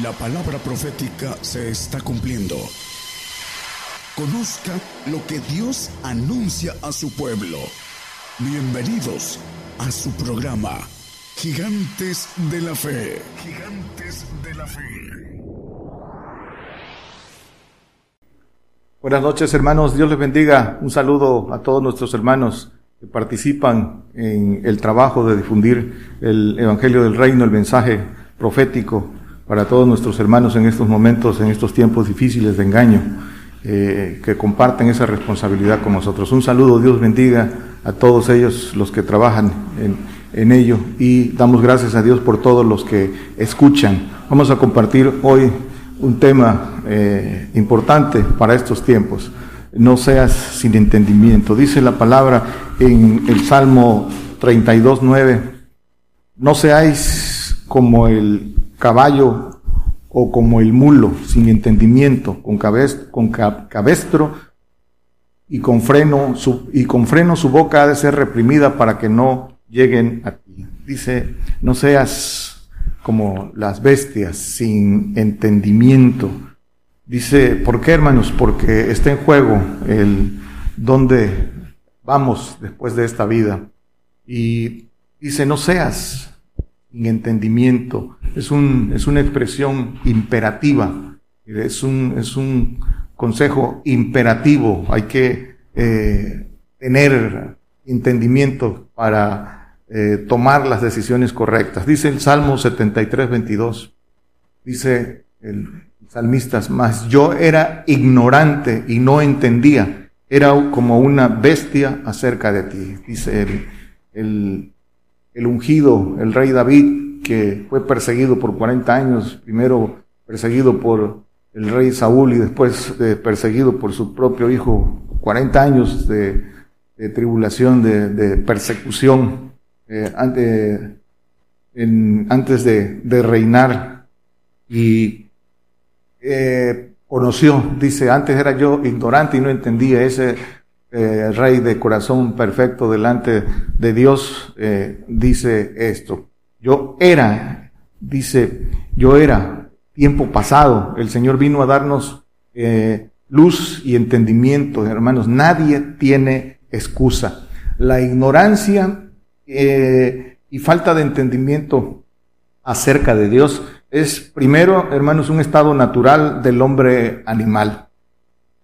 La palabra profética se está cumpliendo. Conozca lo que Dios anuncia a su pueblo. Bienvenidos a su programa, Gigantes de la Fe. Gigantes de la Fe. Buenas noches hermanos, Dios les bendiga. Un saludo a todos nuestros hermanos que participan en el trabajo de difundir el Evangelio del Reino, el mensaje profético para todos nuestros hermanos en estos momentos, en estos tiempos difíciles de engaño, eh, que comparten esa responsabilidad con nosotros. Un saludo, Dios bendiga a todos ellos los que trabajan en, ello y damos gracias a Dios por todos los que escuchan. Vamos a compartir hoy un tema eh, importante para estos tiempos no seas sin entendimiento. Dice la palabra en el Salmo 32, 9, no seáis como el caballo o como el mulo, sin entendimiento, con, con cabestro y con freno, su, y con freno su boca ha de ser reprimida para que no lleguen a ti. Dice, no seas como las bestias, sin entendimiento Dice, ¿por qué hermanos? Porque está en juego el dónde vamos después de esta vida. Y dice, no seas entendimiento. Es, un, es una expresión imperativa, es un, es un consejo imperativo. Hay que eh, tener entendimiento para eh, tomar las decisiones correctas. Dice el Salmo 73, 22. Dice el salmistas, más yo era ignorante y no entendía, era como una bestia acerca de ti. Dice el, el, ungido, el rey David, que fue perseguido por 40 años, primero perseguido por el rey Saúl y después eh, perseguido por su propio hijo, 40 años de, tribulación, de, persecución, eh, antes de, de reinar. Y eh, conoció, dice, antes era yo ignorante y no entendía ese eh, rey de corazón perfecto delante de Dios, eh, dice esto. Yo era, dice, yo era tiempo pasado, el Señor vino a darnos luz y entendimiento, hermanos, nadie tiene excusa. La ignorancia y falta de entendimiento acerca de Dios es primero, hermanos, un estado natural del hombre animal,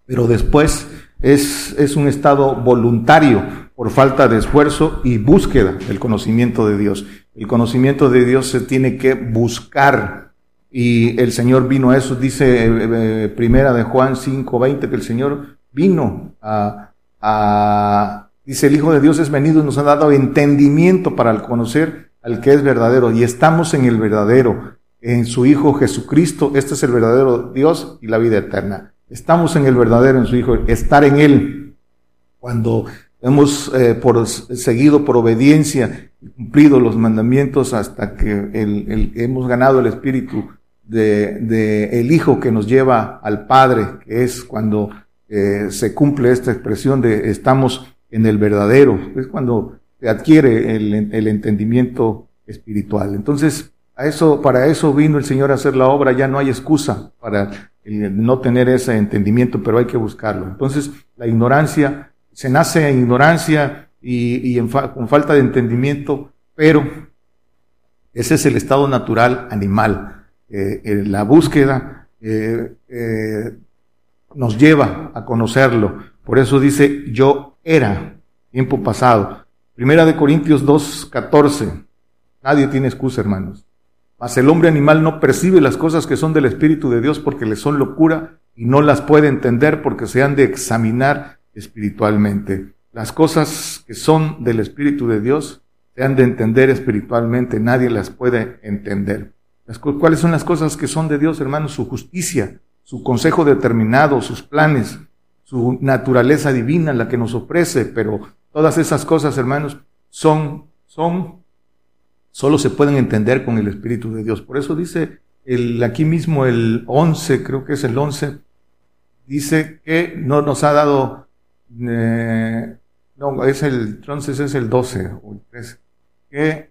pero después es, es un estado voluntario por falta de esfuerzo y búsqueda del conocimiento de Dios. El conocimiento de Dios se tiene que buscar y el Señor vino a eso, dice eh, eh, primera de Juan 5:20, que el Señor vino a, a, dice el Hijo de Dios es venido y nos ha dado entendimiento para conocer al que es verdadero y estamos en el verdadero en su Hijo Jesucristo. Este es el verdadero Dios y la vida eterna. Estamos en el verdadero, en su Hijo, estar en Él. Cuando hemos eh, seguido por obediencia cumplido los mandamientos hasta que hemos ganado el Espíritu de, el Hijo que nos lleva al Padre, que es cuando eh, se cumple esta expresión de estamos en el verdadero, es cuando se adquiere el entendimiento espiritual. Entonces, a eso, para eso vino el Señor a hacer la obra, ya no hay excusa para no tener ese entendimiento, pero hay que buscarlo. Entonces, la ignorancia, se nace en ignorancia y, con falta de entendimiento, pero ese es el estado natural animal. Eh, la búsqueda eh, eh, nos lleva a conocerlo. Por eso dice, yo era, tiempo pasado. Primera de Corintios 2, 14. Nadie tiene excusa, hermanos. Mas el hombre animal no percibe las cosas que son del Espíritu de Dios porque le son locura y no las puede entender porque se han de examinar espiritualmente. Las cosas que son del Espíritu de Dios se han de entender espiritualmente, nadie las puede entender. ¿Cuáles son las cosas que son de Dios, hermanos? Su justicia, su consejo determinado, sus planes, su naturaleza divina, la que nos ofrece, pero todas esas cosas, hermanos, son, son solo se pueden entender con el Espíritu de Dios. Por eso dice el, aquí mismo el 11, creo que es el 11, dice que no nos ha dado, eh, no, es el, entonces es el 12 o el 13, que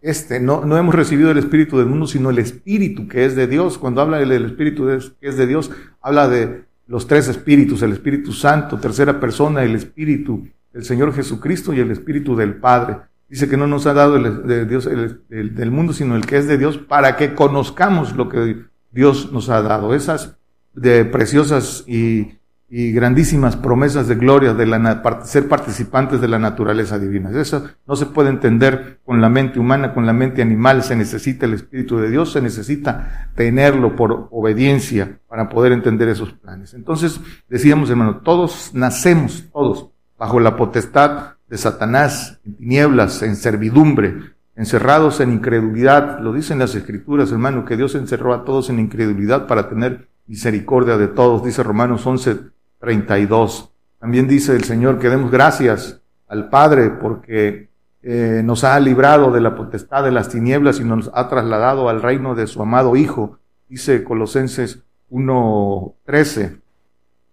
este, no, no hemos recibido el espíritu del mundo, sino el espíritu que es de Dios. Cuando habla del espíritu que es de Dios, habla de los tres espíritus, el Espíritu Santo, tercera persona, el Espíritu del Señor Jesucristo y el Espíritu del Padre. Dice que no nos ha dado el, de Dios el, del mundo, sino el que es de Dios, para que conozcamos lo que Dios nos ha dado. Esas de preciosas y y grandísimas promesas de gloria de la, ser participantes de la naturaleza divina. Eso no se puede entender con la mente humana, con la mente animal. Se necesita el Espíritu de Dios, se necesita tenerlo por obediencia para poder entender esos planes. Entonces, decíamos, hermano, todos nacemos, todos, bajo la potestad de Satanás, en tinieblas, en servidumbre, encerrados en incredulidad. Lo dicen las Escrituras, hermano, que Dios encerró a todos en incredulidad para tener misericordia de todos, dice Romanos 11, 32. También dice el Señor que demos gracias al Padre porque eh, nos ha librado de la potestad de las tinieblas y nos ha trasladado al reino de su amado Hijo, dice Colosenses 1.13.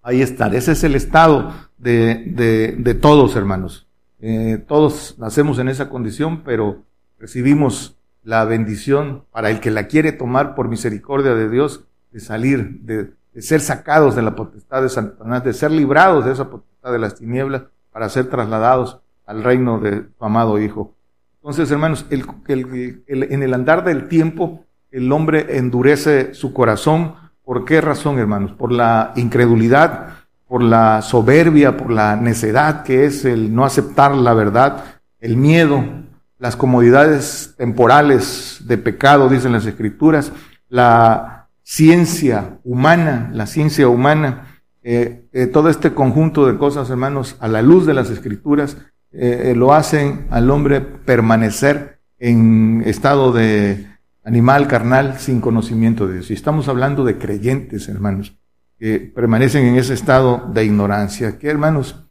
Ahí está, ese es el estado de, de, todos, hermanos. Eh, todos nacemos en esa condición, pero recibimos la bendición para el que la quiere tomar por misericordia de Dios de salir de, ser sacados de la potestad de Satanás, de ser librados de esa potestad de las tinieblas para ser trasladados al reino de su amado Hijo. Entonces, hermanos, el, en el andar del tiempo, el hombre endurece su corazón. ¿Por qué razón, hermanos? Por la incredulidad, por la soberbia, por la necedad que es el no aceptar la verdad, el miedo, las comodidades temporales de pecado, dicen las escrituras, la ciencia humana, la ciencia humana, eh, eh, todo este conjunto de cosas, hermanos, a la luz de las escrituras, eh, lo hacen al hombre permanecer en estado de animal carnal sin conocimiento de Dios. Y estamos hablando de creyentes, hermanos, que permanecen en ese estado de ignorancia, que hermanos,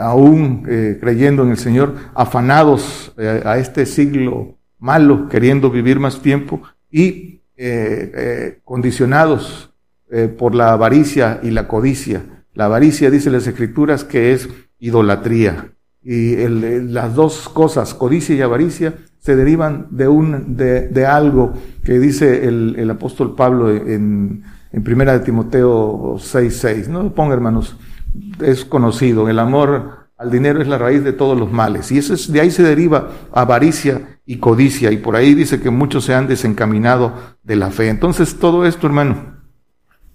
aún creyendo en el Señor, afanados a este siglo malo, queriendo vivir más tiempo y eh, eh, condicionados eh, por la avaricia y la codicia. La avaricia, dice las escrituras, que es idolatría. Y las dos cosas, codicia y avaricia, se derivan de, un, de, algo que dice el apóstol Pablo en, en primera de Timoteo 6.6. No lo ponga, hermanos, es conocido. El amor al dinero es la raíz de todos los males. Y eso es, de ahí se deriva avaricia y codicia. Y por ahí dice que muchos se han desencaminado de la fe. Entonces todo esto, hermano,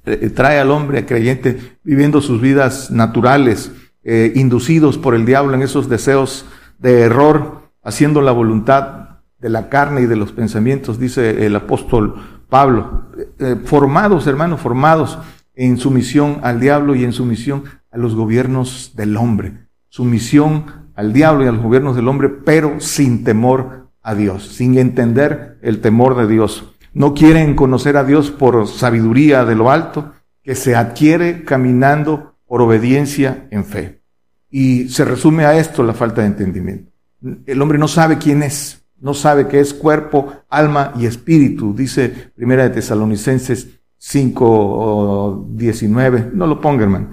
eh, trae al hombre creyente viviendo sus vidas naturales, eh, inducidos por el diablo en esos deseos de error, haciendo la voluntad de la carne y de los pensamientos, dice el apóstol Pablo. Eh, formados, hermanos, formados en sumisión al diablo y en sumisión a los gobiernos del hombre sumisión al diablo y a los gobiernos del hombre, pero sin temor a Dios, sin entender el temor de Dios. No quieren conocer a Dios por sabiduría de lo alto, que se adquiere caminando por obediencia en fe. Y se resume a esto la falta de entendimiento. El hombre no sabe quién es, no sabe que es cuerpo, alma y espíritu, dice Primera de Tesalonicenses 5, 19. No lo ponga, hermano.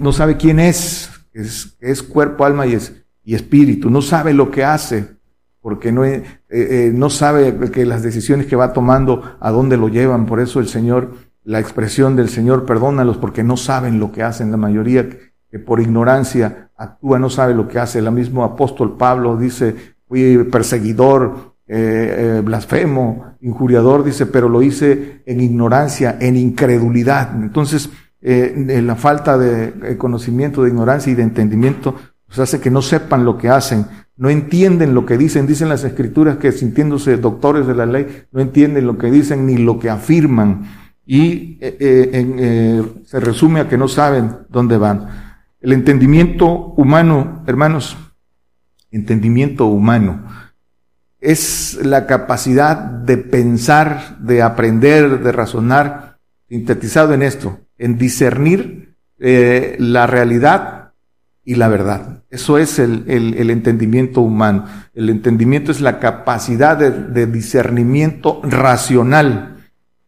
No sabe quién es, es, es cuerpo, alma y, es, y espíritu. No sabe lo que hace, porque no, eh, eh, no sabe que las decisiones que va tomando, a dónde lo llevan. Por eso el Señor, la expresión del Señor, perdónalos, porque no saben lo que hacen. La mayoría que por ignorancia actúa, no sabe lo que hace. El mismo apóstol Pablo dice, fui perseguidor, eh, blasfemo, injuriador, dice, pero lo hice en ignorancia, en incredulidad. Entonces, eh, la falta de eh, conocimiento, de ignorancia y de entendimiento, pues hace que no sepan lo que hacen, no entienden lo que dicen, dicen las escrituras que sintiéndose doctores de la ley, no entienden lo que dicen ni lo que afirman y eh, se resume a que no saben dónde van. El entendimiento humano, hermanos, entendimiento humano, es la capacidad de pensar, de aprender, de razonar, sintetizado en esto, en discernir eh, la realidad y la verdad. Eso es el, entendimiento humano. El entendimiento es la capacidad de, discernimiento racional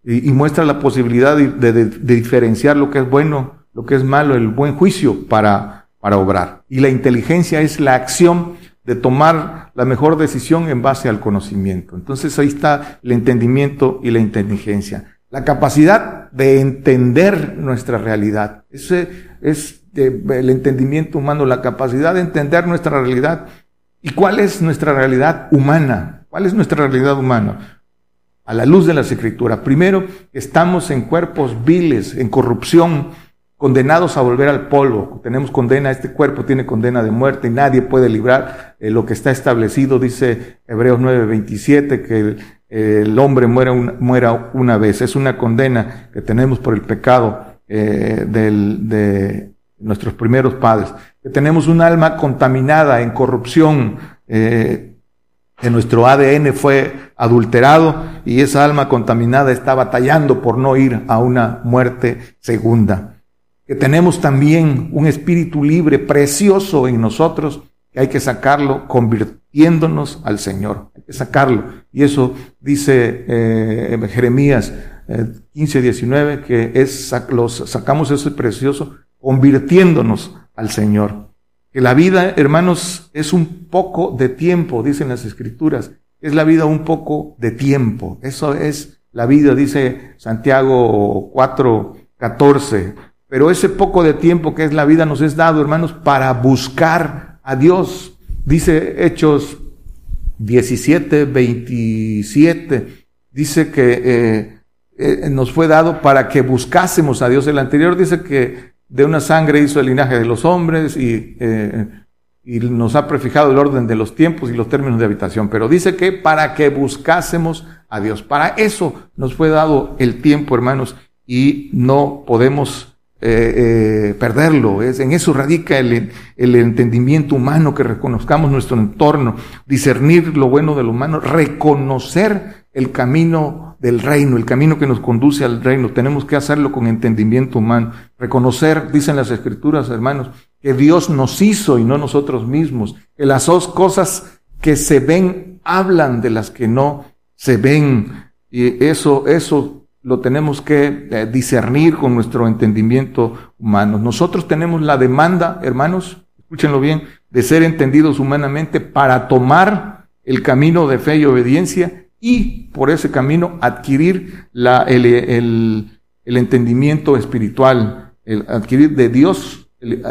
y, muestra la posibilidad de, diferenciar lo que es bueno, lo que es malo, el buen juicio para, para obrar. Y la inteligencia es la acción de tomar la mejor decisión en base al conocimiento. Entonces ahí está el entendimiento y la inteligencia. La capacidad de entender nuestra realidad. Ese es el entendimiento humano, la capacidad de entender nuestra realidad. ¿Y cuál es nuestra realidad humana? ¿Cuál es nuestra realidad humana? A la luz de las escrituras. Primero, estamos en cuerpos viles, en corrupción, condenados a volver al polvo. Tenemos condena, este cuerpo tiene condena de muerte y nadie puede librar eh, lo que está establecido, dice Hebreos 9:27, que el, hombre muera, una vez. Es una condena que tenemos por el pecado eh, de nuestros primeros padres. Tenemos un alma contaminada en corrupción. Eh, que nuestro ADN fue adulterado y esa alma contaminada está batallando por no ir a una muerte segunda que tenemos también un espíritu libre, precioso en nosotros, que hay que sacarlo convirtiéndonos al Señor. Hay que sacarlo. Y eso dice eh, Jeremías 15, eh, 19, que es, los, sacamos ese precioso convirtiéndonos al Señor. Que la vida, hermanos, es un poco de tiempo, dicen las escrituras. Es la vida un poco de tiempo. Eso es la vida, dice Santiago 4, 14 pero ese poco de tiempo que es la vida nos es dado, hermanos, para buscar a Dios. Dice Hechos 17, 27, dice que eh, eh, nos fue dado para que buscásemos a Dios. El anterior dice que de una sangre hizo el linaje de los hombres eh, y nos ha prefijado el orden de los tiempos y los términos de habitación. Pero dice que para que buscásemos a Dios. Para eso nos fue dado el tiempo, hermanos, y no podemos eh, eh, perderlo. Es, en eso radica el, el, entendimiento humano, que reconozcamos nuestro entorno, discernir lo bueno de lo humano, reconocer el camino del reino, el camino que nos conduce al reino. Tenemos que hacerlo con entendimiento humano. Reconocer, dicen las escrituras, hermanos, que Dios nos hizo y no nosotros mismos. Que las dos cosas que se ven hablan de las que no se ven. Y eso, eso lo tenemos que eh, discernir con nuestro entendimiento humano. Nosotros tenemos la demanda, hermanos, escúchenlo bien, de ser entendidos humanamente para tomar el camino de fe y obediencia y por ese camino adquirir la, el, el, entendimiento espiritual, el adquirir de Dios el,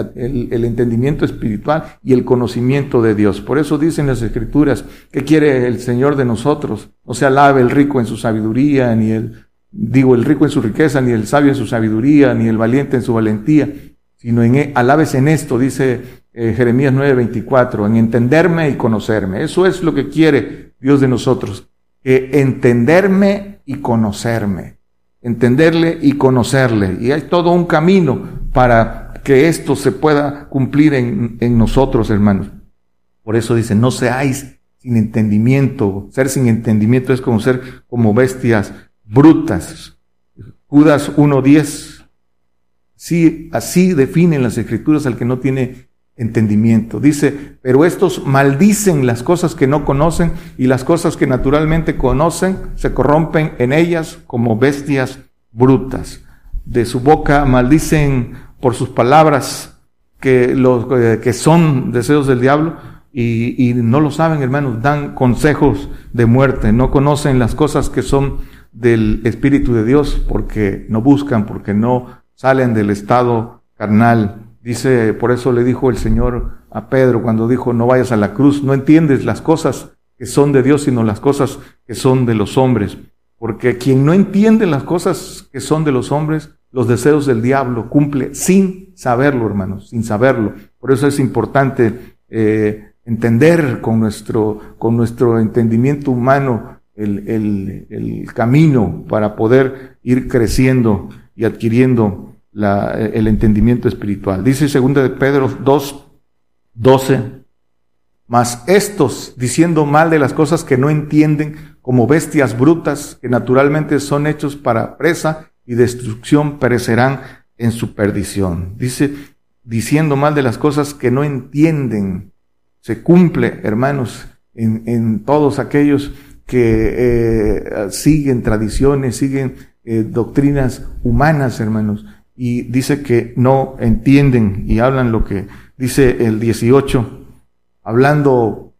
el, entendimiento espiritual y el conocimiento de Dios. Por eso dicen las escrituras, que quiere el Señor de nosotros? No se alabe el rico en su sabiduría, ni el digo el rico en su riqueza, ni el sabio en su sabiduría, ni el valiente en su valentía, sino en e, alabes en esto, dice eh, Jeremías 9:24, en entenderme y conocerme. Eso es lo que quiere Dios de nosotros, entenderme y conocerme, entenderle y conocerle. Y hay todo un camino para que esto se pueda cumplir en, en nosotros, hermanos. Por eso dice, no seáis sin entendimiento. Ser sin entendimiento es como ser como bestias brutas. Judas 1.10. Sí, así definen las escrituras al que no tiene entendimiento. Dice, pero estos maldicen las cosas que no conocen y las cosas que naturalmente conocen se corrompen en ellas como bestias brutas. De su boca maldicen por sus palabras que, los, eh, que son deseos del diablo y, y no lo saben, hermanos, dan consejos de muerte, no conocen las cosas que son del Espíritu de Dios porque no buscan, porque no salen del estado carnal. Dice, por eso le dijo el Señor a Pedro cuando dijo, no vayas a la cruz, no entiendes las cosas que son de Dios, sino las cosas que son de los hombres. Porque quien no entiende las cosas que son de los hombres, los deseos del diablo, cumple sin saberlo, hermanos, sin saberlo. Por eso es importante eh, entender con nuestro, con nuestro entendimiento humano el, el, camino para poder ir creciendo y adquiriendo la, el entendimiento espiritual. Dice segunda de Pedro 2, 12, mas estos, diciendo mal de las cosas que no entienden, como bestias brutas que naturalmente son hechos para presa y destrucción, perecerán en su perdición. Dice, diciendo mal de las cosas que no entienden, se cumple, hermanos, en, en todos aquellos que eh, siguen tradiciones, siguen eh, doctrinas humanas, hermanos, y dice que no entienden y hablan lo que dice el 18, hablando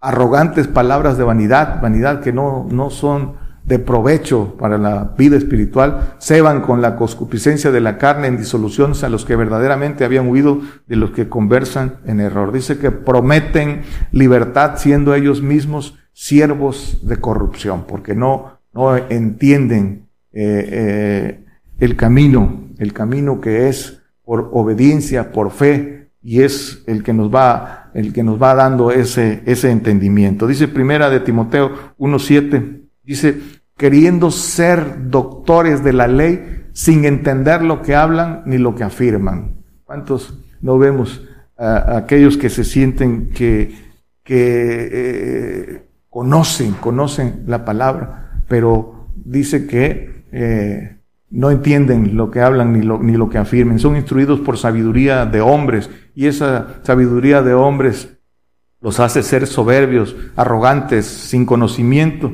arrogantes palabras de vanidad, vanidad que no, no son de provecho para la vida espiritual, ceban con la concupiscencia de la carne en disoluciones a los que verdaderamente habían huido de los que conversan en error. Dice que prometen libertad siendo ellos mismos siervos de corrupción, porque no, no entienden eh, eh, el camino, el camino que es por obediencia, por fe, y es el que nos va, el que nos va dando ese, ese entendimiento. Dice primera de Timoteo 1.7, Dice, queriendo ser doctores de la ley sin entender lo que hablan ni lo que afirman. ¿Cuántos no vemos a, aquellos que se sienten que, eh, conocen, conocen la palabra, pero dice que eh, no entienden lo que hablan ni lo, ni lo que afirmen. Son instruidos por sabiduría de hombres y esa sabiduría de hombres los hace ser soberbios, arrogantes, sin conocimiento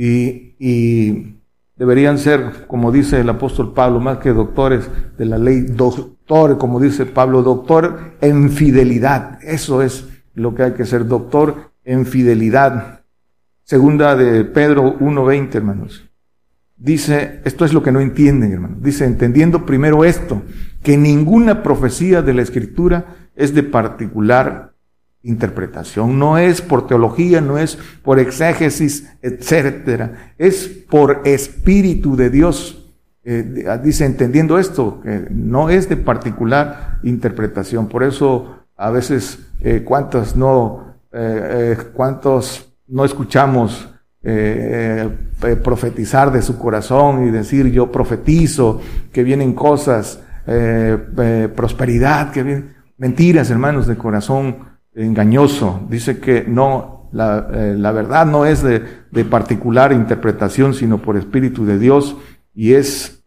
y, y deberían ser, como dice el apóstol Pablo, más que doctores de la ley, doctor, como dice Pablo, doctor en fidelidad. Eso es lo que hay que ser, doctor en fidelidad. Segunda de Pedro 1.20, hermanos. Dice, esto es lo que no entienden, hermanos. Dice, entendiendo primero esto, que ninguna profecía de la Escritura es de particular interpretación, no es por teología, no es por exégesis, etcétera, es por espíritu de Dios. Eh, dice, entendiendo esto, que no es de particular interpretación. Por eso, a veces, eh, cuántos no, eh, cuántos no escuchamos profetizar de su corazón y decir, yo profetizo que vienen cosas, prosperidad, que vienen mentiras, hermanos, de corazón engañoso. Dice que no, la, eh, la verdad no es de, de, particular interpretación, sino por Espíritu de Dios, y es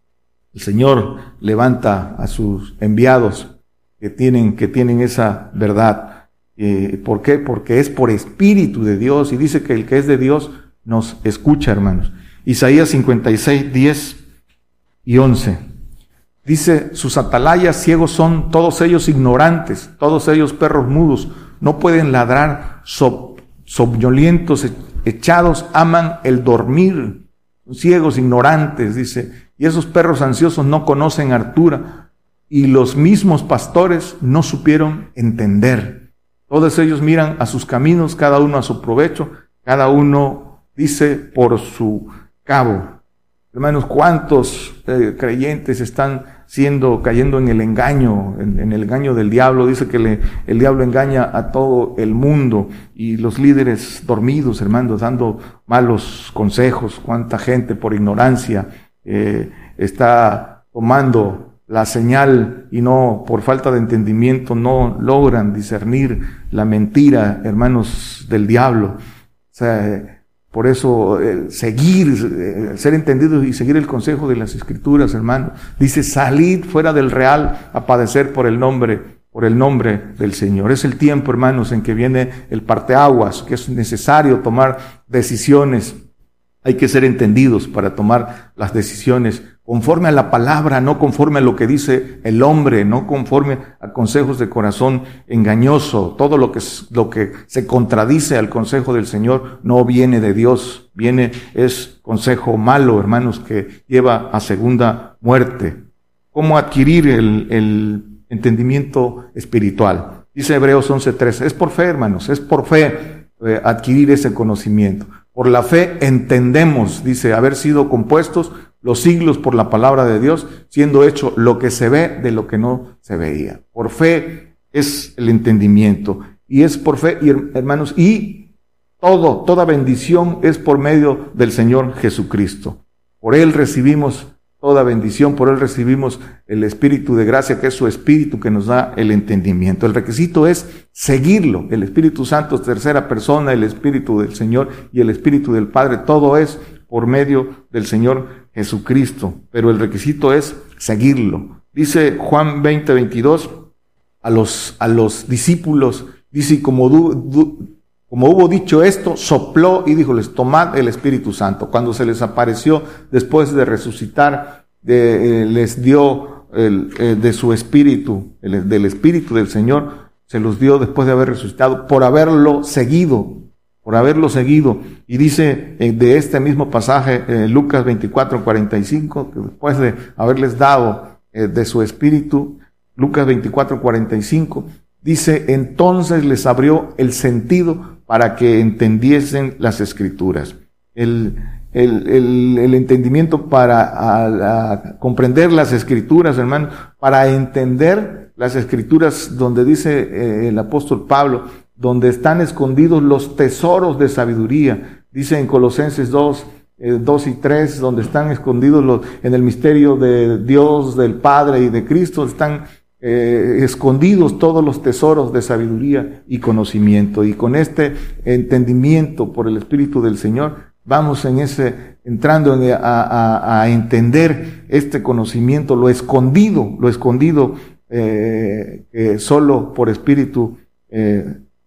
el Señor levanta a sus enviados que tienen, que tienen esa verdad. Eh, ¿Por qué? Porque es por Espíritu de Dios, y dice que el que es de Dios nos escucha, hermanos. Isaías 56, 10 y 11. Dice, sus atalayas ciegos son todos ellos ignorantes, todos ellos perros mudos, no pueden ladrar, sob, e-, echados, aman el dormir, ciegos, ignorantes, dice, y esos perros ansiosos no conocen hartura, y los mismos pastores no supieron entender. Todos ellos miran a sus caminos, cada uno a su provecho, cada uno dice por su cabo. Hermanos, ¿cuántos eh, creyentes están siendo, cayendo en el engaño, en, el engaño del diablo. Dice que el diablo engaña a todo el mundo y los líderes dormidos, hermanos, dando malos consejos. Cuánta gente por ignorancia eh, está tomando la señal y no, por falta de entendimiento, no logran discernir la mentira, hermanos, del diablo. O sea, por eso, eh, seguir, eh, ser entendidos y seguir el consejo de las escrituras, hermano. Dice, salid fuera del real a padecer por el nombre, por el nombre del Señor. Es el tiempo, hermanos, en que viene el parteaguas, que es necesario tomar decisiones. Hay que ser entendidos para tomar las decisiones conforme a la palabra, no conforme a lo que dice el hombre, no conforme a consejos de corazón engañoso. Todo lo que, lo que se contradice al consejo del Señor no viene de Dios, viene, es consejo malo, hermanos, que lleva a segunda muerte. ¿Cómo adquirir el, entendimiento espiritual? Dice Hebreos 11.3, es por fe, hermanos, es por fe eh, adquirir ese conocimiento. Por la fe entendemos, dice, haber sido compuestos los siglos por la palabra de Dios, siendo hecho lo que se ve de lo que no se veía. Por fe es el entendimiento. Y es por fe, hermanos, y todo, toda bendición es por medio del Señor Jesucristo. Por Él recibimos toda bendición, por Él recibimos el Espíritu de gracia, que es su Espíritu que nos da el entendimiento. El requisito es seguirlo. El Espíritu Santo es tercera persona, el Espíritu del Señor y el Espíritu del Padre. Todo es por medio del Señor Jesucristo, pero el requisito es seguirlo. Dice Juan 20, 22 a los, a los discípulos, dice, como, como hubo dicho esto, sopló y dijo, les tomad el Espíritu Santo. Cuando se les apareció después de resucitar, eh, les dio el, eh, de su espíritu, del espíritu del Señor, se los dio después de haber resucitado, por haberlo seguido, por haberlo seguido. Y dice eh, de este mismo pasaje, eh, Lucas 24, 45, que después de haberles dado eh, de su espíritu, Lucas 24, 45, dice, entonces les abrió el sentido para que entendiesen las escrituras. El, el, el, entendimiento para comprender las escrituras, hermano, para entender las escrituras donde dice eh, el apóstol Pablo, donde están escondidos los tesoros de sabiduría. Dice en Colosenses 2, 2 eh, y 3, donde están escondidos los, en el misterio de Dios, del Padre y de Cristo, están eh, escondidos todos los tesoros de sabiduría y conocimiento. Y con este entendimiento por el Espíritu del Señor, Vamos en ese, entrando a, entender este conocimiento, lo escondido, lo escondido eh, solo por espíritu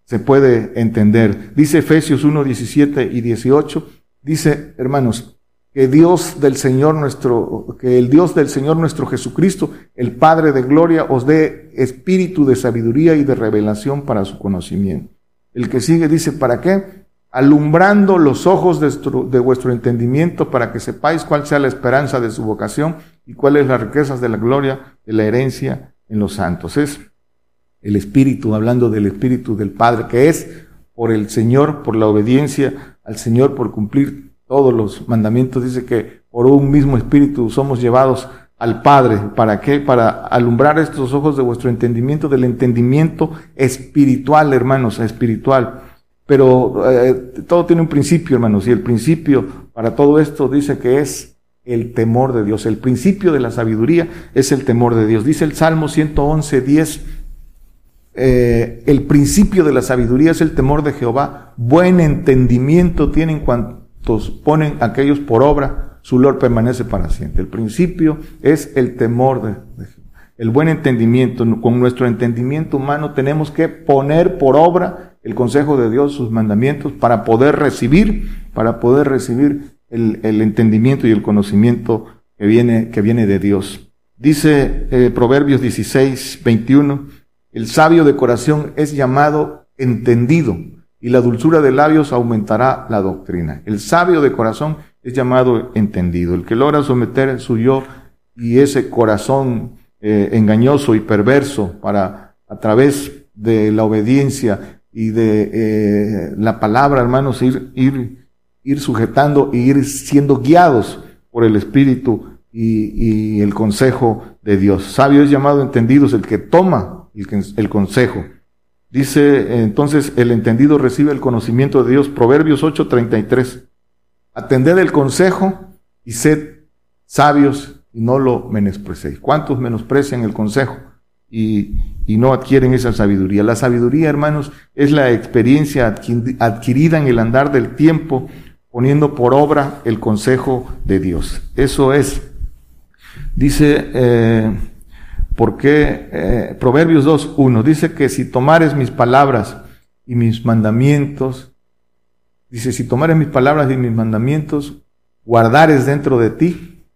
se puede entender. Dice Efesios 1, 17 y 18, dice, hermanos, que Dios del Señor nuestro, que el Dios del Señor nuestro Jesucristo, el Padre de gloria, os dé espíritu de sabiduría y de revelación para su conocimiento. El que sigue dice, ¿para qué? alumbrando los ojos de, vuestro entendimiento para que sepáis cuál sea la esperanza de su vocación y cuáles las riquezas de la gloria de la herencia en los santos. Es el Espíritu, hablando del Espíritu del Padre, que es por el Señor, por la obediencia al Señor, por cumplir todos los mandamientos. Dice que por un mismo Espíritu somos llevados al Padre. ¿Para qué? Para alumbrar estos ojos de vuestro entendimiento, del entendimiento espiritual, hermanos, espiritual pero eh, todo tiene un principio, hermanos, y el principio para todo esto dice que es el temor de Dios. El principio de la sabiduría es el temor de Dios. Dice el Salmo 111, 10, eh, el principio de la sabiduría es el temor de Jehová. Buen entendimiento tienen cuantos ponen aquellos por obra, su Lord permanece para siempre. El principio es el temor de, Jehová. El buen entendimiento, con nuestro entendimiento humano tenemos que poner por obra el consejo de Dios, sus mandamientos, para poder recibir, para poder recibir el, entendimiento y el conocimiento que viene, que viene de Dios. Dice eh, Proverbios 16, 21, el sabio de corazón es llamado entendido y la dulzura de labios aumentará la doctrina. El sabio de corazón es llamado entendido. El que logra someter su yo y ese corazón eh, engañoso y perverso para a través de la obediencia y de eh, la palabra, hermanos, ir, ir, sujetando e ir siendo guiados por el Espíritu y, y, el consejo de Dios. Sabio es llamado entendidos el que toma el, consejo. Dice entonces, el entendido recibe el conocimiento de Dios. Proverbios 8:33. Atended el consejo y sed sabios y no lo menosprecéis. ¿Cuántos menosprecian el consejo? y, no adquieren esa sabiduría. La sabiduría, hermanos, es la experiencia adquirida en el andar del tiempo, poniendo por obra el consejo de Dios. Eso es. Dice, eh, porque eh, Proverbios 2.1 dice que si tomares mis palabras y mis mandamientos, dice, si tomares mis palabras y mis mandamientos, guardares dentro de ti,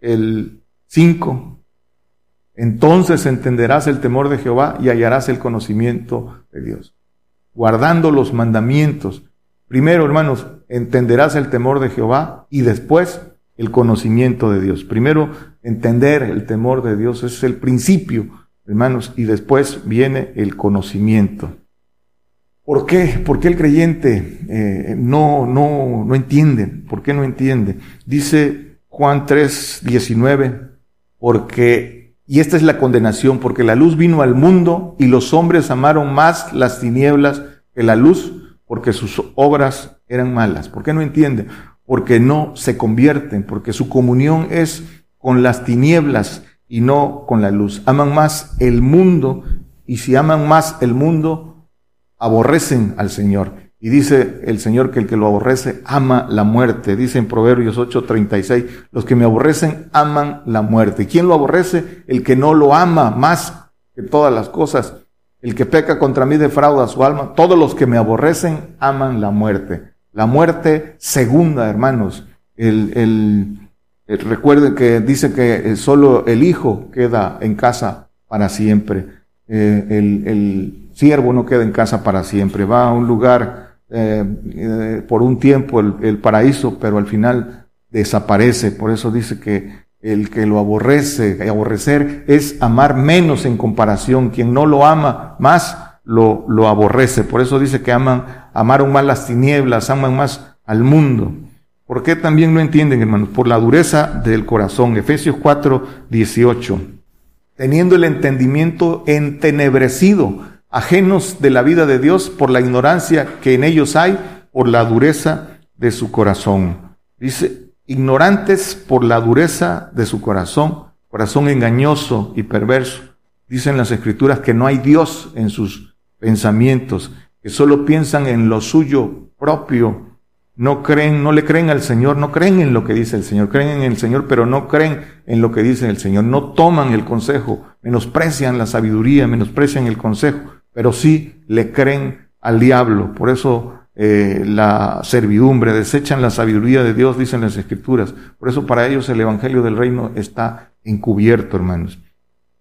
el 5, entonces entenderás el temor de Jehová y hallarás el conocimiento de Dios. Guardando los mandamientos. Primero, hermanos, entenderás el temor de Jehová y después el conocimiento de Dios. Primero, entender el temor de Dios es el principio, hermanos, y después viene el conocimiento. ¿Por qué? ¿Por qué el creyente eh, no, no, no entiende? ¿Por qué no entiende? Dice Juan 3, 19, porque y esta es la condenación, porque la luz vino al mundo y los hombres amaron más las tinieblas que la luz, porque sus obras eran malas. ¿Por qué no entiende? Porque no se convierten, porque su comunión es con las tinieblas y no con la luz. Aman más el mundo y si aman más el mundo, aborrecen al Señor. Y dice el Señor que el que lo aborrece ama la muerte. Dice en Proverbios 8:36, los que me aborrecen aman la muerte. ¿Quién lo aborrece? El que no lo ama más que todas las cosas. El que peca contra mí defrauda su alma. Todos los que me aborrecen aman la muerte. La muerte segunda, hermanos. El, el, recuerden que dice que solo el Hijo queda en casa para siempre. eh, el, siervo no queda en casa para siempre, va a un lugar eh, eh, por un tiempo, el, paraíso, pero al final desaparece. Por eso dice que el que lo aborrece, aborrecer es amar menos en comparación. Quien no lo ama más, lo, lo aborrece. Por eso dice que aman, amaron más las tinieblas, aman más al mundo. ¿Por qué también no entienden, hermanos? Por la dureza del corazón. Efesios 4, 18. Teniendo el entendimiento entenebrecido, ajenos de la vida de Dios por la ignorancia que en ellos hay, por la dureza de su corazón. Dice, ignorantes por la dureza de su corazón, corazón engañoso y perverso. Dicen las escrituras que no hay Dios en sus pensamientos, que solo piensan en lo suyo propio no creen, no le creen al Señor, no creen en lo que dice el Señor, creen en el Señor, pero no creen en lo que dice el Señor, no toman el consejo, menosprecian la sabiduría, menosprecian el consejo, pero sí le creen al diablo. Por eso eh, la servidumbre, desechan la sabiduría de Dios, dicen las Escrituras. Por eso para ellos el Evangelio del Reino está encubierto, hermanos.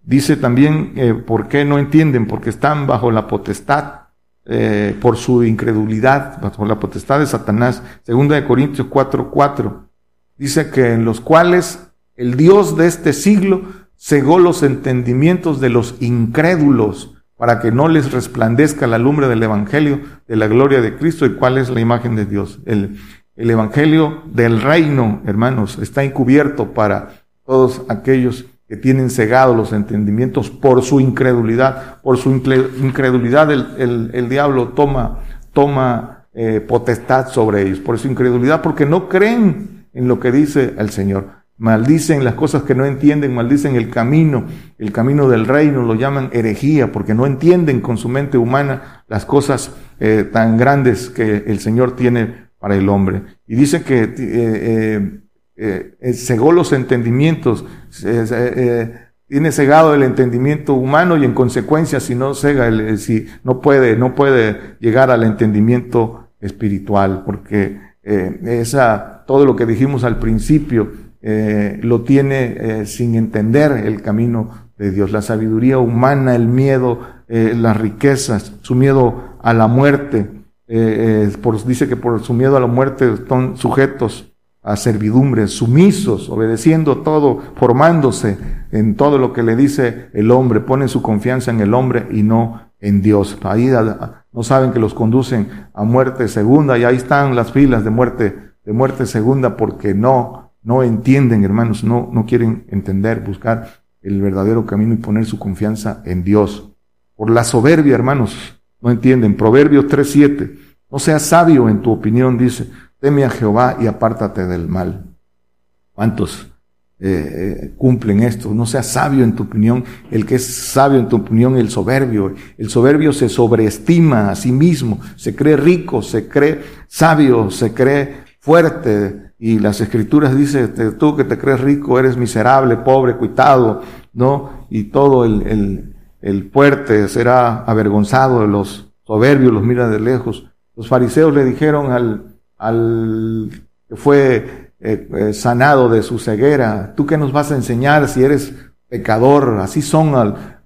Dice también, eh, ¿por qué no entienden? Porque están bajo la potestad eh, por su incredulidad, por la potestad de Satanás. Segunda de Corintios 4, 4. Dice que en los cuales el Dios de este siglo cegó los entendimientos de los incrédulos para que no les resplandezca la lumbre del Evangelio de la gloria de Cristo y cuál es la imagen de Dios. El, el Evangelio del reino, hermanos, está encubierto para todos aquellos que tienen cegados los entendimientos por su incredulidad. Por su incredulidad el, el, diablo toma, toma eh, potestad sobre ellos. Por su incredulidad, porque no creen en lo que dice el Señor. Maldicen las cosas que no entienden, maldicen el camino, el camino del reino, lo llaman herejía, porque no entienden con su mente humana las cosas eh, tan grandes que el Señor tiene para el hombre. Y dice que eh, eh, eh, cegó los entendimientos, eh, tiene cegado el entendimiento humano y en consecuencia si no cega, si no puede, no puede llegar al entendimiento espiritual, porque esa, todo lo que dijimos al principio lo tiene sin entender el camino de Dios, la sabiduría humana, el miedo, las riquezas, su miedo a la muerte, dice que por su miedo a la muerte están sujetos a servidumbre, sumisos, obedeciendo todo, formándose en todo lo que le dice el hombre, ponen su confianza en el hombre y no en Dios. Ahí no saben que los conducen a muerte segunda y ahí están las filas de muerte, de muerte segunda porque no, no entienden, hermanos, no, no quieren entender, buscar el verdadero camino y poner su confianza en Dios. Por la soberbia, hermanos, no entienden. Proverbios 3.7. No seas sabio en tu opinión, dice Teme a Jehová y apártate del mal. ¿Cuántos eh, eh, cumplen esto? No seas sabio en tu opinión. El que es sabio en tu opinión, el soberbio. El soberbio se sobreestima a sí mismo, se cree rico, se cree sabio, se cree fuerte. Y las escrituras dicen, tú que te crees rico, eres miserable, pobre, cuitado, ¿no? Y todo el, el, el fuerte será avergonzado los soberbios, los mira de lejos. Los fariseos le dijeron al, al que fue eh, eh, sanado de su ceguera. ¿Tú qué nos vas a enseñar si eres pecador? Así son al,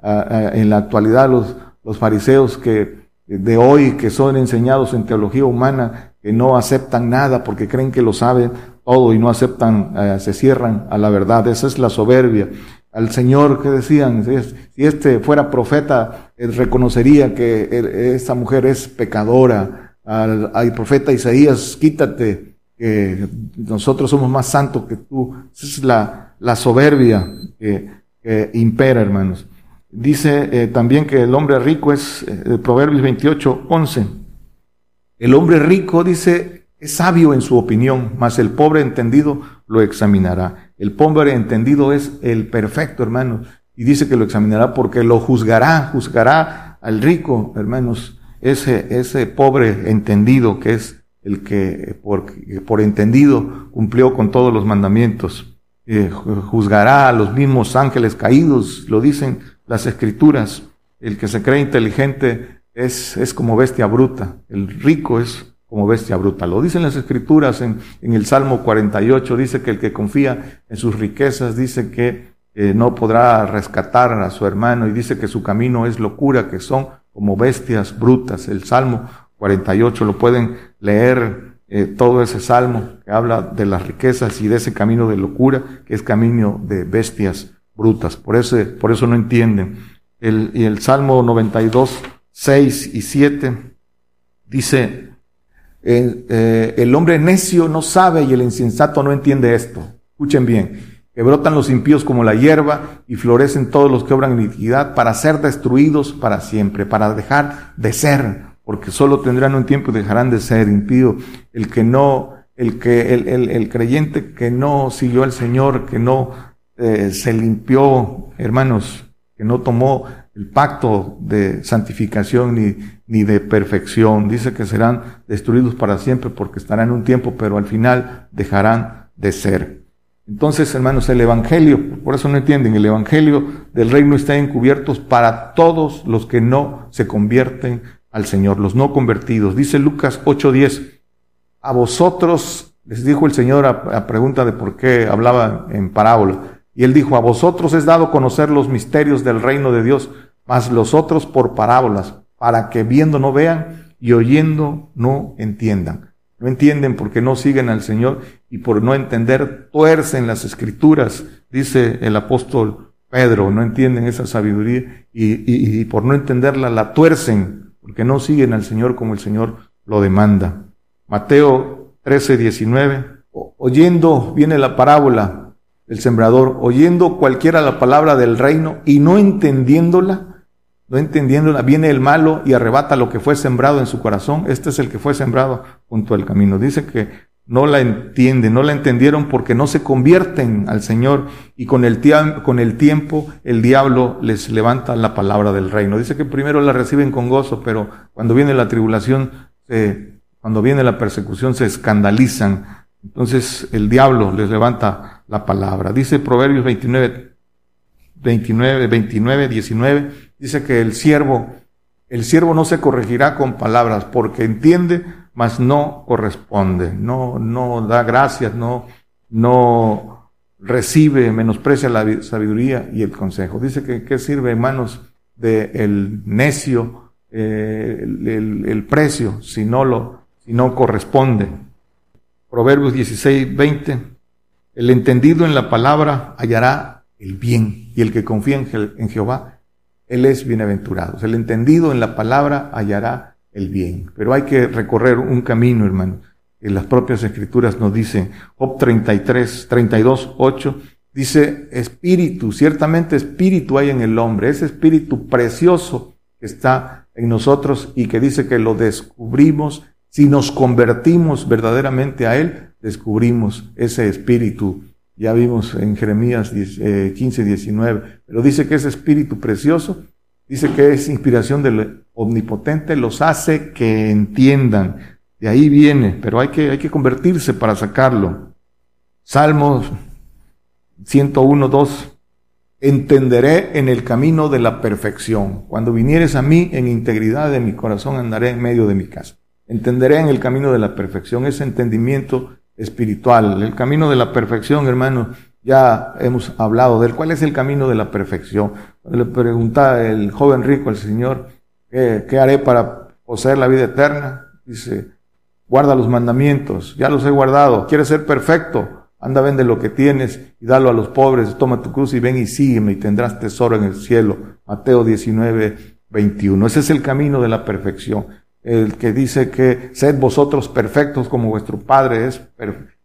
en la actualidad los, los fariseos que de hoy que son enseñados en teología humana que no aceptan nada porque creen que lo saben todo y no aceptan, eh, se cierran a la verdad. Esa es la soberbia. Al Señor que decían, si este fuera profeta, reconocería que esta mujer es pecadora al, profeta Isaías, quítate, que nosotros somos más santos que tú. Esa es la, la soberbia que, impera, hermanos. Dice eh, también que el hombre rico es, eh, Proverbios 28, 11. El hombre rico, dice, es sabio en su opinión, mas el pobre entendido lo examinará. El pobre entendido es el perfecto, hermanos. Y dice que lo examinará porque lo juzgará, juzgará al rico, hermanos ese, ese pobre entendido que es el que por, por entendido cumplió con todos los mandamientos, eh, juzgará a los mismos ángeles caídos, lo dicen las escrituras. El que se cree inteligente es, es como bestia bruta, el rico es como bestia bruta. Lo dicen las escrituras en, en el Salmo 48, dice que el que confía en sus riquezas, dice que eh, no podrá rescatar a su hermano y dice que su camino es locura, que son como bestias brutas. El Salmo 48 lo pueden leer eh, todo ese salmo que habla de las riquezas y de ese camino de locura, que es camino de bestias brutas. Por eso, por eso no entienden. El, y el Salmo 92, 6 y 7 dice, eh, el hombre necio no sabe y el insensato no entiende esto. Escuchen bien, que brotan los impíos como la hierba y florecen todos los que obran iniquidad para ser destruidos para siempre, para dejar de ser, porque solo tendrán un tiempo y dejarán de ser impío. El que no, el que, el, el, creyente que no siguió al Señor, que no eh, se limpió, hermanos, que no tomó el pacto de santificación ni, ni de perfección. Dice que serán destruidos para siempre porque estarán un tiempo, pero al final dejarán de ser. Entonces, hermanos, el Evangelio, por eso no entienden, el Evangelio del reino está encubierto para todos los que no se convierten al Señor, los no convertidos. Dice Lucas 8:10, a vosotros, les dijo el Señor a, pregunta de por qué hablaba en parábola, y él dijo, a vosotros es dado conocer los misterios del reino de Dios, mas los otros por parábolas, para que viendo no vean y oyendo no entiendan. No entienden porque no siguen al Señor y por no entender tuercen las escrituras, dice el apóstol Pedro, no entienden esa sabiduría y, y por no entenderla la tuercen porque no siguen al Señor como el Señor lo demanda. Mateo 13, 19, oyendo, viene la parábola, el sembrador, oyendo cualquiera la palabra del reino y no entendiéndola, no entendiéndola, viene el malo y arrebata lo que fue sembrado en su corazón. Este es el que fue sembrado junto al camino. Dice que no la entienden, no la entendieron porque no se convierten al Señor y con el, con el tiempo el diablo les levanta la palabra del reino. Dice que primero la reciben con gozo, pero cuando viene la tribulación, cuando viene la persecución se escandalizan. Entonces el diablo les levanta la palabra. Dice Proverbios 29, 29, 29, 19, dice que el siervo, el siervo no se corregirá con palabras porque entiende, mas no corresponde, no, no da gracias, no, no recibe, menosprecia la sabiduría y el consejo. Dice que qué sirve en manos del necio eh, el, el, precio si no lo, si no corresponde. Proverbios 16, 20 el entendido en la palabra hallará el bien, y el que confía en, Jehová, él es bienaventurado. El entendido en la palabra hallará el bien. Pero hay que recorrer un camino, hermano. En las propias escrituras nos dicen, Job 33, 32, 8, dice, espíritu, ciertamente espíritu hay en el hombre, ese espíritu precioso que está en nosotros y que dice que lo descubrimos si nos convertimos verdaderamente a él, descubrimos ese espíritu. Ya vimos en Jeremías 15, 19, eh, pero dice que ese espíritu precioso, dice que es inspiración del omnipotente, los hace que entiendan. De ahí viene, pero hay que, hay que convertirse para sacarlo. Salmos 101, 2. Entenderé en el camino de la perfección. Cuando vinieres a mí en integridad de mi corazón andaré en medio de mi casa. Entenderé en el camino de la perfección. Ese entendimiento espiritual, el camino de la perfección, hermano, ya hemos hablado de él. ¿Cuál es el camino de la perfección? Le pregunta el joven rico al Señor, ¿qué, haré para poseer la vida eterna? Dice, guarda los mandamientos, ya los he guardado. ¿Quieres ser perfecto? Anda, vende lo que tienes y dalo a los pobres, toma tu cruz y ven y sígueme y tendrás tesoro en el cielo. Mateo 19, 21. Ese es el camino de la perfección el que dice que sed vosotros perfectos como vuestro Padre es,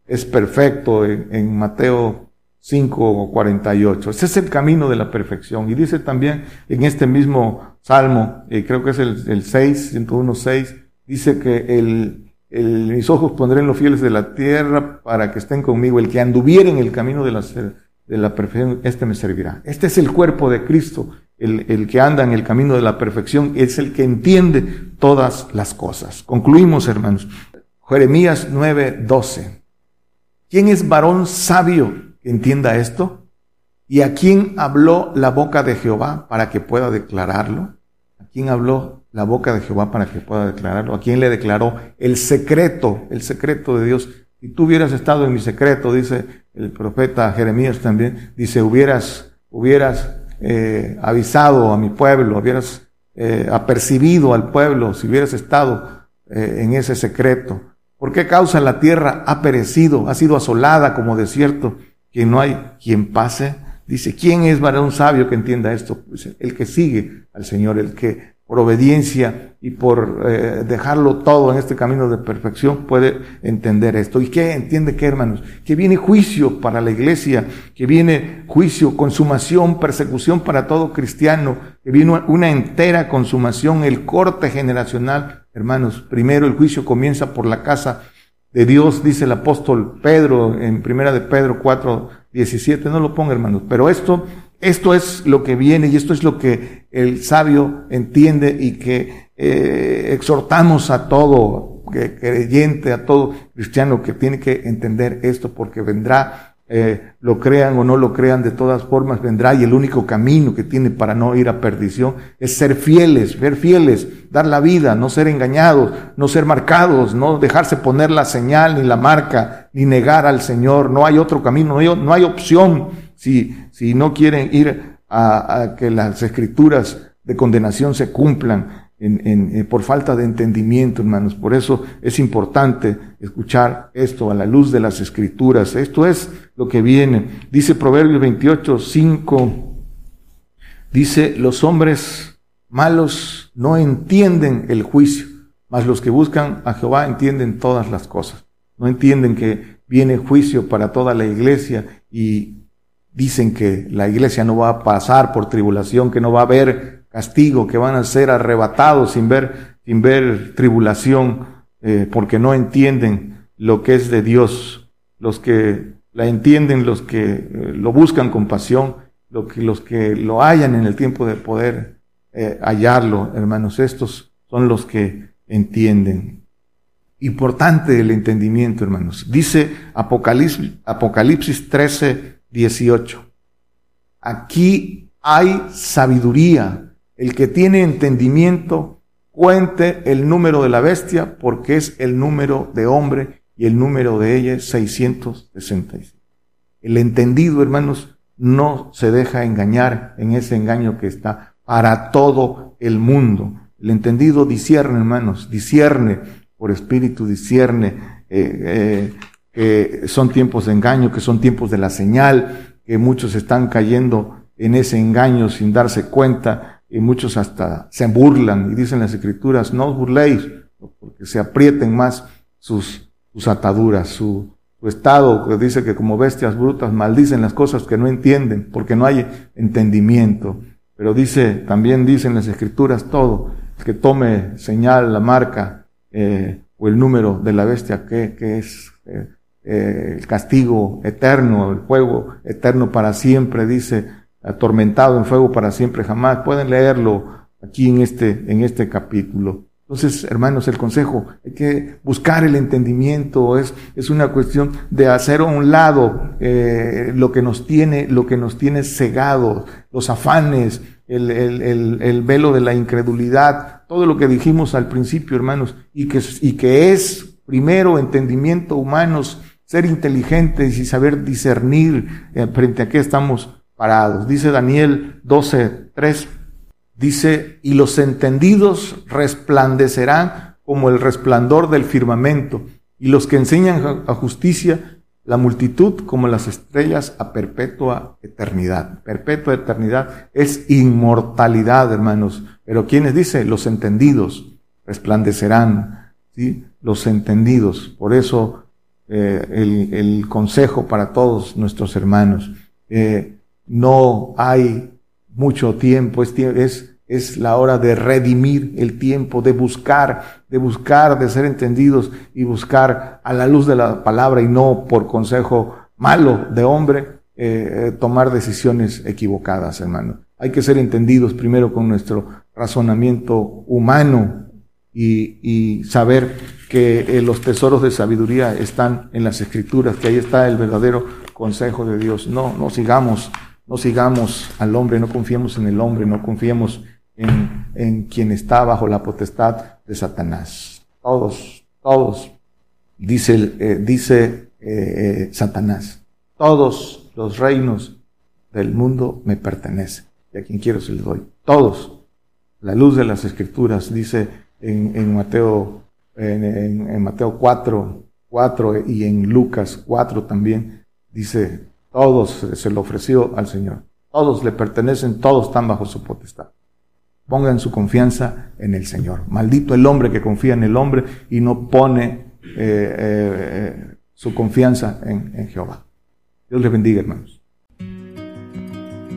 es perfecto en, Mateo 5, 48. Ese es el camino de la perfección. Y dice también en este mismo Salmo, y creo que es el, el 6, 101, 6, dice que el, el, mis ojos pondré en los fieles de la tierra para que estén conmigo. El que anduviere en el camino de la, de la perfección, este me servirá. Este es el cuerpo de Cristo el, que anda en el camino de la perfección, es el que entiende todas las cosas. Concluimos, hermanos. Jeremías 9:12. ¿Quién es varón sabio que entienda esto? ¿Y a quién habló la boca de Jehová para que pueda declararlo? ¿A quién habló la boca de Jehová para que pueda declararlo? ¿A quién le declaró el secreto, el secreto de Dios? Si tú hubieras estado en mi secreto, dice el profeta Jeremías también, dice, hubieras hubieras eh, avisado a mi pueblo, hubieras eh, apercibido al pueblo, si hubieras estado eh, en ese secreto. ¿Por qué causa la tierra ha perecido, ha sido asolada como desierto, que no hay quien pase? Dice, ¿quién es varón sabio que entienda esto? Pues el que sigue al Señor, el que por obediencia y por eh, dejarlo todo en este camino de perfección, puede entender esto. ¿Y qué entiende qué, hermanos? Que viene juicio para la iglesia, que viene juicio, consumación, persecución para todo cristiano, que viene una entera consumación, el corte generacional. Hermanos, primero el juicio comienza por la casa de Dios, dice el apóstol Pedro en primera de Pedro 4, 17. No lo ponga, hermanos, pero esto esto es lo que viene y esto es lo que el sabio entiende y que eh, exhortamos a todo creyente, a todo cristiano que tiene que entender esto porque vendrá, eh, lo crean o no lo crean, de todas formas vendrá y el único camino que tiene para no ir a perdición es ser fieles, ver fieles, dar la vida, no ser engañados, no ser marcados, no dejarse poner la señal ni la marca, ni negar al Señor. No hay otro camino, no hay, no hay opción si, si no quieren ir a, que las escrituras de condenación se cumplan en, eh, por falta de entendimiento, hermanos. Por eso es importante escuchar esto a la luz de las escrituras. Esto es lo que viene. Dice Proverbios 28, 5. Dice, los hombres malos no entienden el juicio, mas los que buscan a Jehová entienden todas las cosas. No entienden que viene juicio para toda la iglesia y dicen que la iglesia no va a pasar por tribulación, que no va a haber castigo, que van a ser arrebatados sin ver, sin ver tribulación, eh, porque no entienden lo que es de Dios. Los que la entienden, los que eh, lo buscan con pasión, lo que, los que lo hallan en el tiempo de poder eh, hallarlo, hermanos, estos son los que entienden. Importante el entendimiento, hermanos. Dice Apocalipsis, Apocalipsis 13, 18. Aquí hay sabiduría. El que tiene entendimiento, cuente el número de la bestia, porque es el número de hombre y el número de ella es 666. El entendido, hermanos, no se deja engañar en ese engaño que está para todo el mundo. El entendido discierne, hermanos, discierne por espíritu, discierne eh, eh, que son tiempos de engaño, que son tiempos de la señal, que muchos están cayendo en ese engaño sin darse cuenta y muchos hasta se burlan y dicen las escrituras, no os burléis, porque se aprieten más sus, sus ataduras, su, su estado, que dice que como bestias brutas maldicen las cosas que no entienden, porque no hay entendimiento. Pero dice, también dicen las escrituras todo, que tome señal, la marca eh, o el número de la bestia que, que es eh, eh, el castigo eterno, el fuego eterno para siempre, dice, atormentado en fuego para siempre jamás. Pueden leerlo aquí en este, en este capítulo. Entonces, hermanos, el consejo, hay que buscar el entendimiento, es, es una cuestión de hacer a un lado eh, lo que nos tiene, lo que nos tiene cegados, los afanes, el, el, el, el, velo de la incredulidad, todo lo que dijimos al principio, hermanos, y que, y que es primero entendimiento humanos, ser inteligentes y saber discernir eh, frente a qué estamos Dice Daniel 12, 3, dice, y los entendidos resplandecerán como el resplandor del firmamento, y los que enseñan a justicia, la multitud como las estrellas a perpetua eternidad. Perpetua eternidad es inmortalidad, hermanos. Pero quienes dice? Los entendidos resplandecerán, ¿sí? Los entendidos. Por eso eh, el, el, consejo para todos nuestros hermanos. Eh, no hay mucho tiempo, es, es, es la hora de redimir el tiempo, de buscar, de buscar, de ser entendidos y buscar a la luz de la palabra y no por consejo malo de hombre eh, eh tomar decisiones equivocadas, hermano. Hay que ser entendidos primero con nuestro razonamiento humano y, y saber que eh, los tesoros de sabiduría están en las escrituras, que ahí está el verdadero consejo de Dios. No, no sigamos, no sigamos al hombre, no confiemos en el hombre, no confiemos en, en quien está bajo la potestad de Satanás. Todos, todos, dice, eh, dice eh, Satanás, todos los reinos del mundo me pertenece. Y a quien quiero se le doy. Todos. La luz de las escrituras, dice en, Mateo, en, Mateo 4, 4 y en Lucas 4 también, dice, todos se lo ofreció al Señor. Todos le pertenecen, todos están bajo su potestad. Pongan su confianza en el Señor. Maldito el hombre que confía en el hombre y no pone eh, eh, su confianza en, en Jehová. Dios les bendiga, hermanos.